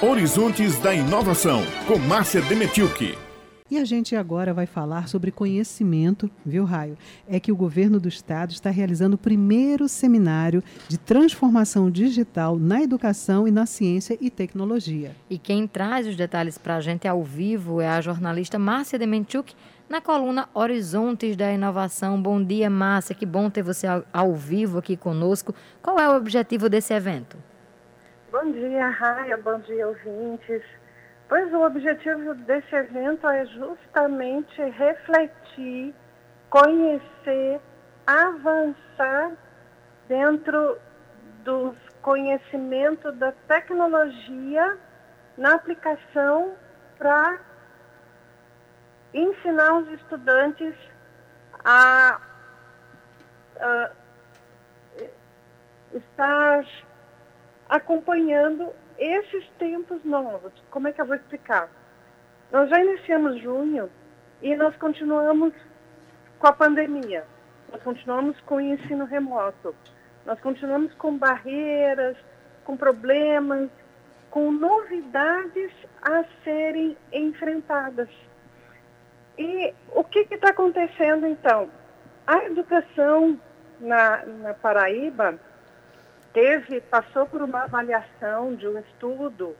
Horizontes da Inovação, com Márcia Demetilke. E a gente agora vai falar sobre conhecimento, viu, Raio? É que o governo do estado está realizando o primeiro seminário de transformação digital na educação e na ciência e tecnologia. E quem traz os detalhes para a gente ao vivo é a jornalista Márcia Demenchuk, na coluna Horizontes da Inovação. Bom dia, Márcia, que bom ter você ao vivo aqui conosco. Qual é o objetivo desse evento? Bom dia, Raia, bom dia, ouvintes. Pois o objetivo desse evento é justamente refletir, conhecer, avançar dentro dos conhecimentos da tecnologia na aplicação para ensinar os estudantes a, a estar acompanhando esses tempos novos. Como é que eu vou explicar? Nós já iniciamos junho e nós continuamos com a pandemia. Nós continuamos com o ensino remoto. Nós continuamos com barreiras, com problemas, com novidades a serem enfrentadas. E o que está acontecendo então? A educação na, na Paraíba teve, passou por uma avaliação de um estudo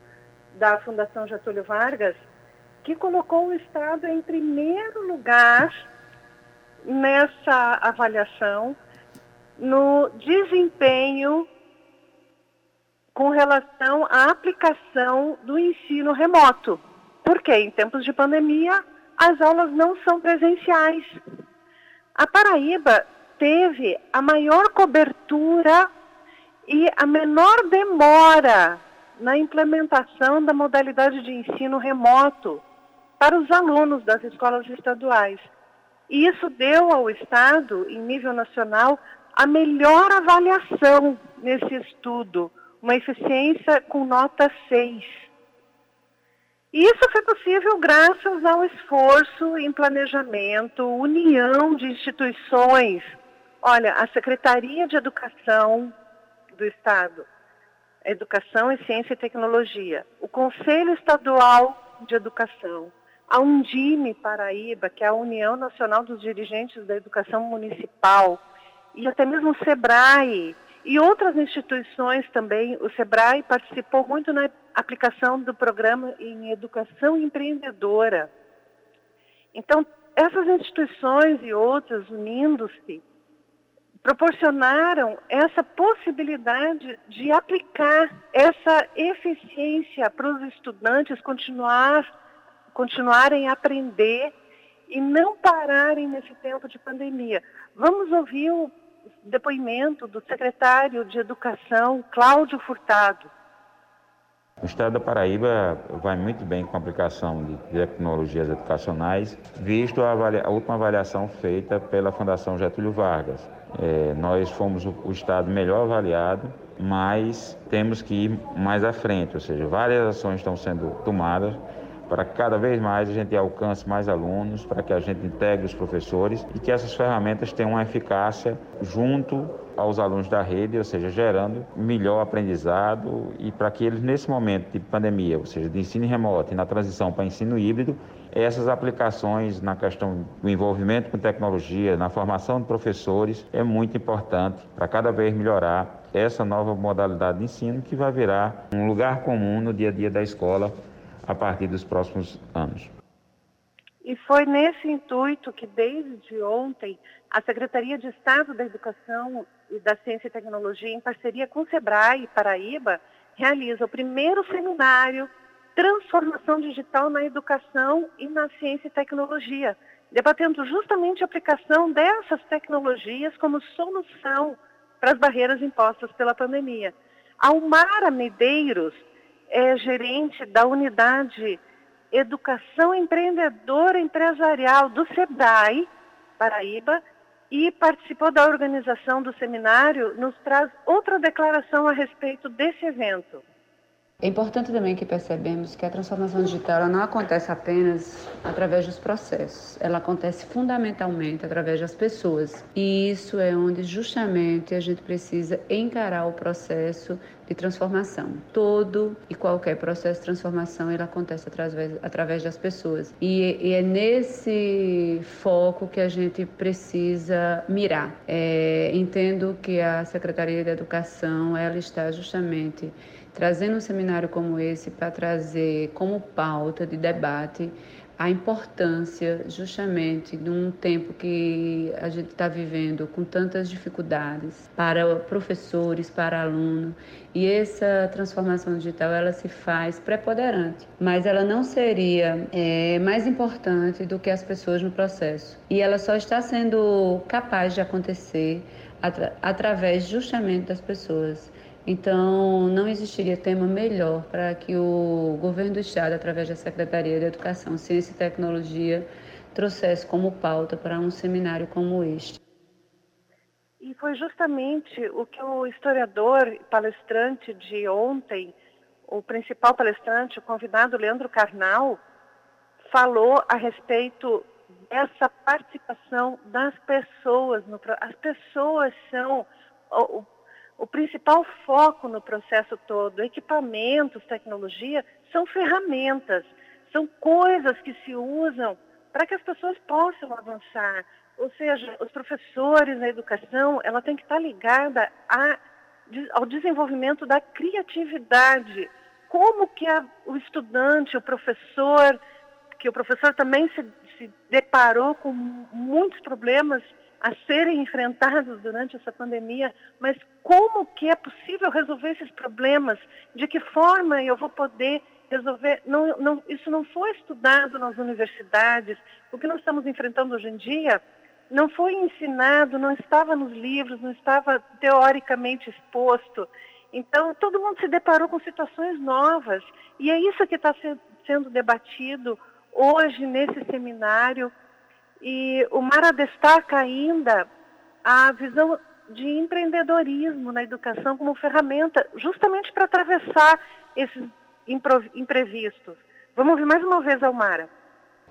da Fundação Getúlio Vargas, que colocou o Estado em primeiro lugar nessa avaliação no desempenho com relação à aplicação do ensino remoto. Porque em tempos de pandemia as aulas não são presenciais. A Paraíba teve a maior cobertura e a menor demora na implementação da modalidade de ensino remoto para os alunos das escolas estaduais. E isso deu ao Estado, em nível nacional, a melhor avaliação nesse estudo, uma eficiência com nota 6. E isso foi possível graças ao esforço em planejamento, união de instituições. Olha, a Secretaria de Educação, do Estado, Educação e Ciência e Tecnologia, o Conselho Estadual de Educação, a Undime Paraíba, que é a União Nacional dos Dirigentes da Educação Municipal, e até mesmo o SEBRAE e outras instituições também. O SEBRAE participou muito na aplicação do programa em Educação Empreendedora. Então, essas instituições e outras unindo-se proporcionaram essa possibilidade de aplicar essa eficiência para os estudantes continuar, continuarem a aprender e não pararem nesse tempo de pandemia. Vamos ouvir o depoimento do secretário de Educação, Cláudio Furtado. O estado da Paraíba vai muito bem com a aplicação de tecnologias educacionais, visto a, a última avaliação feita pela Fundação Getúlio Vargas. É, nós fomos o, o estado melhor avaliado, mas temos que ir mais à frente, ou seja, várias ações estão sendo tomadas para que cada vez mais a gente alcance mais alunos, para que a gente integre os professores e que essas ferramentas tenham uma eficácia junto aos alunos da rede, ou seja, gerando melhor aprendizado e para que eles, nesse momento de pandemia, ou seja, de ensino remoto e na transição para ensino híbrido, essas aplicações na questão do envolvimento com tecnologia, na formação de professores, é muito importante para cada vez melhorar essa nova modalidade de ensino que vai virar um lugar comum no dia a dia da escola a partir dos próximos anos. E foi nesse intuito que, desde ontem, a Secretaria de Estado da Educação e da Ciência e Tecnologia, em parceria com o SEBRAE Paraíba, realiza o primeiro seminário Transformação Digital na Educação e na Ciência e Tecnologia, debatendo justamente a aplicação dessas tecnologias como solução para as barreiras impostas pela pandemia. Almara Medeiros, é gerente da unidade Educação Empreendedora Empresarial do SEBRAE, Paraíba, e participou da organização do seminário, nos traz outra declaração a respeito desse evento. É importante também que percebemos que a transformação digital não acontece apenas através dos processos, ela acontece fundamentalmente através das pessoas. E isso é onde justamente a gente precisa encarar o processo de transformação. Todo e qualquer processo de transformação ele acontece através, através das pessoas. E, e é nesse foco que a gente precisa mirar. É, entendo que a Secretaria de Educação ela está justamente trazendo um seminário como esse para trazer como pauta de debate a importância justamente de um tempo que a gente está vivendo com tantas dificuldades para professores, para alunos e essa transformação digital ela se faz preponderante, mas ela não seria é, mais importante do que as pessoas no processo e ela só está sendo capaz de acontecer atra através justamente das pessoas. Então, não existiria tema melhor para que o governo do estado, através da Secretaria de Educação, Ciência e Tecnologia, trouxesse como pauta para um seminário como este. E foi justamente o que o historiador palestrante de ontem, o principal palestrante, o convidado Leandro Carnal, falou a respeito dessa participação das pessoas. No, as pessoas são o, o principal foco no processo todo, equipamentos, tecnologia, são ferramentas, são coisas que se usam para que as pessoas possam avançar. Ou seja, os professores na educação, ela tem que estar ligada a, ao desenvolvimento da criatividade. Como que a, o estudante, o professor, que o professor também se, se deparou com muitos problemas a serem enfrentados durante essa pandemia, mas como que é possível resolver esses problemas? De que forma eu vou poder resolver? Não, não, isso não foi estudado nas universidades. O que nós estamos enfrentando hoje em dia não foi ensinado, não estava nos livros, não estava teoricamente exposto. Então, todo mundo se deparou com situações novas. E é isso que está sendo debatido hoje nesse seminário e o Mara destaca ainda a visão de empreendedorismo na educação como ferramenta, justamente para atravessar esses imprevistos. Vamos ouvir mais uma vez a Mara.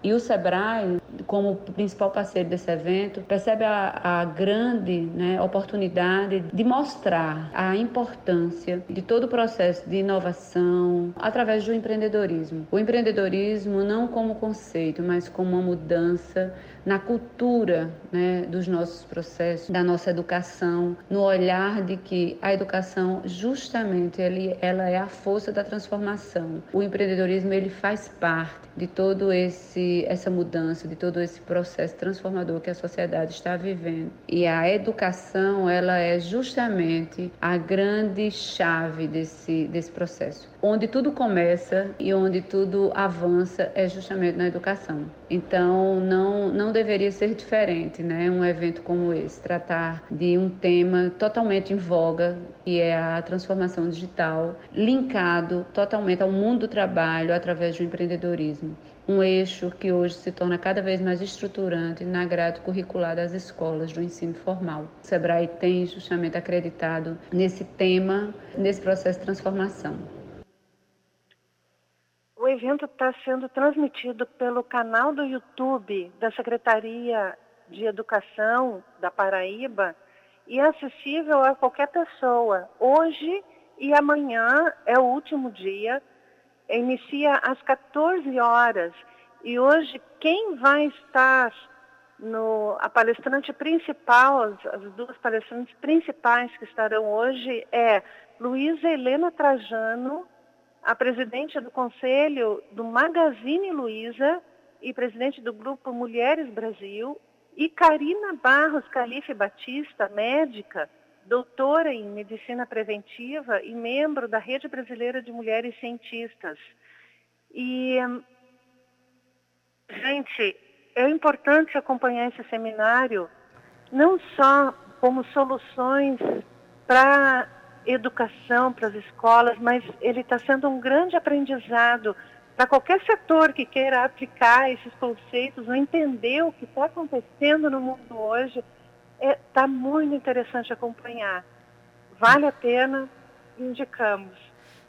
E o SEBRAE, como principal parceiro desse evento, percebe a, a grande né, oportunidade de mostrar a importância de todo o processo de inovação através do empreendedorismo. O empreendedorismo não como conceito, mas como uma mudança na cultura né, dos nossos processos, da nossa educação, no olhar de que a educação justamente ele, ela é a força da transformação. O empreendedorismo ele faz parte de todo esse essa mudança, de todo esse processo transformador que a sociedade está vivendo. E a educação ela é justamente a grande chave desse desse processo. Onde tudo começa e onde tudo avança é justamente na educação. Então não não deveria ser diferente, né? Um evento como esse, tratar de um tema totalmente em voga, que é a transformação digital, linkado totalmente ao mundo do trabalho através do empreendedorismo. Um eixo que hoje se torna cada vez mais estruturante na grade curricular das escolas do ensino formal. O SEBRAE tem justamente acreditado nesse tema, nesse processo de transformação. O evento está sendo transmitido pelo canal do YouTube da Secretaria de Educação da Paraíba e é acessível a qualquer pessoa. Hoje e amanhã é o último dia, inicia às 14 horas. E hoje quem vai estar no a palestrante principal, as, as duas palestrantes principais que estarão hoje é Luísa Helena Trajano, a presidente do Conselho do Magazine Luiza e presidente do Grupo Mulheres Brasil, e Karina Barros Calife Batista, médica, doutora em medicina preventiva e membro da Rede Brasileira de Mulheres Cientistas. E, gente, é importante acompanhar esse seminário, não só como soluções para educação para as escolas, mas ele está sendo um grande aprendizado para qualquer setor que queira aplicar esses conceitos, ou entender o que está acontecendo no mundo hoje, está é, tá muito interessante acompanhar. Vale a pena, indicamos.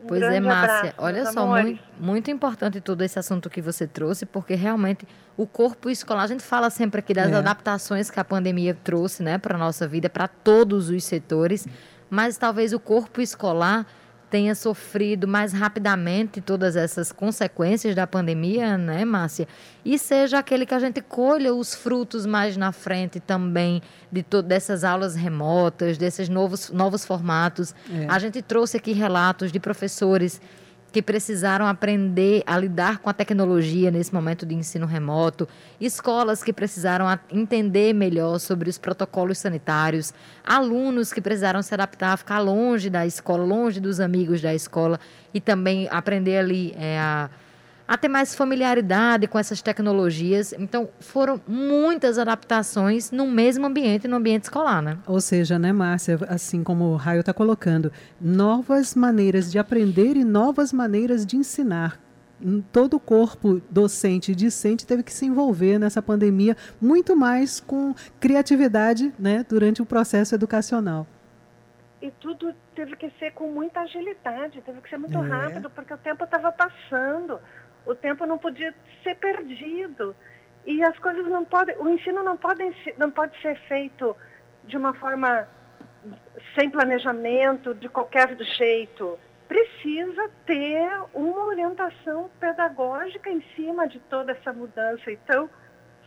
Um pois é, Márcia, abraço, olha só, muito, muito importante todo esse assunto que você trouxe, porque realmente o corpo escolar, a gente fala sempre aqui das É. adaptações que a pandemia trouxe, né, para nossa vida, para todos os setores, mas talvez o corpo escolar tenha sofrido mais rapidamente todas essas consequências da pandemia, né, Márcia? E seja aquele que a gente colha os frutos mais na frente também de to- dessas aulas remotas, desses novos, novos formatos. É. A gente trouxe aqui relatos de professores que precisaram aprender a lidar com a tecnologia nesse momento de ensino remoto, escolas que precisaram entender melhor sobre os protocolos sanitários, alunos que precisaram se adaptar a ficar longe da escola, longe dos amigos da escola e também aprender ali é, a a ter mais familiaridade com essas tecnologias. Então, foram muitas adaptações no mesmo ambiente, no ambiente escolar, né? Ou seja, né, Márcia, assim como o Raio está colocando, novas maneiras de aprender e novas maneiras de ensinar. Em Todo o corpo docente e discente teve que se envolver nessa pandemia muito mais com criatividade né, durante o processo educacional. E tudo teve que ser com muita agilidade, teve que ser muito É. rápido, porque o tempo estava passando, o tempo não podia ser perdido. E as coisas não podem, o ensino não pode, não pode ser feito de uma forma sem planejamento, de qualquer jeito. Precisa ter uma orientação pedagógica em cima de toda essa mudança. Então,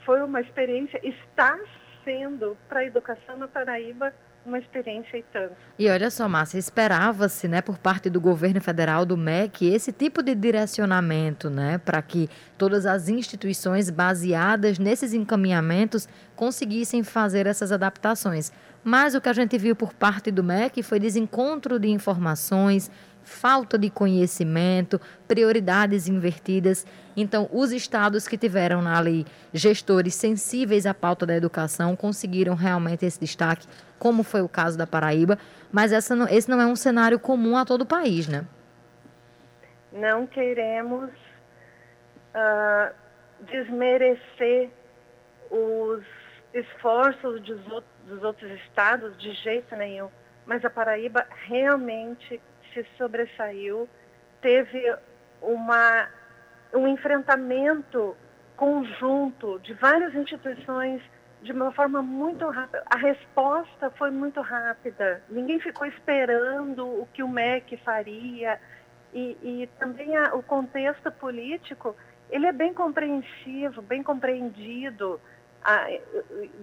foi uma experiência, está sendo para a educação na Paraíba uma experiência e tanto. E olha só, Márcia, esperava-se, né, por parte do governo federal, do MEC, esse tipo de direcionamento, né, para que todas as instituições baseadas nesses encaminhamentos conseguissem fazer essas adaptações. Mas o que a gente viu por parte do MEC foi desencontro de informações, falta de conhecimento, prioridades invertidas. Então, os estados que tiveram ali gestores sensíveis à pauta da educação conseguiram realmente esse destaque, como foi o caso da Paraíba, mas essa não- esse não é um cenário comum a todo o país, né? Não queremos ah, desmerecer os esforços dos outros estados de jeito nenhum, mas a Paraíba realmente se sobressaiu, teve uma, um enfrentamento conjunto de várias instituições de uma forma muito rápida. A resposta foi muito rápida. Ninguém ficou esperando o que o MEC faria. E, e também a- o contexto político, ele é bem compreensivo, bem compreendido ah,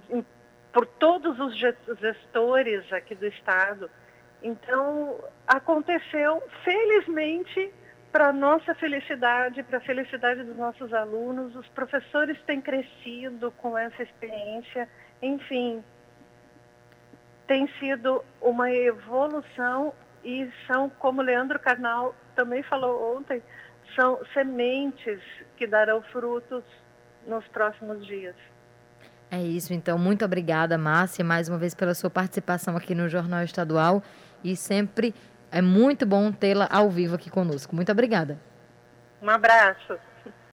em- por todos os ge- gestores aqui do Estado. Então, aconteceu, felizmente, para nossa felicidade, para a felicidade dos nossos alunos, os professores têm crescido com essa experiência. Enfim, tem sido uma evolução e são, como Leandro Carnal também falou ontem, são sementes que darão frutos nos próximos dias. É isso, então, muito obrigada, Márcia, mais uma vez pela sua participação aqui no Jornal Estadual e sempre é muito bom tê-la ao vivo aqui conosco. Muito obrigada. Um abraço.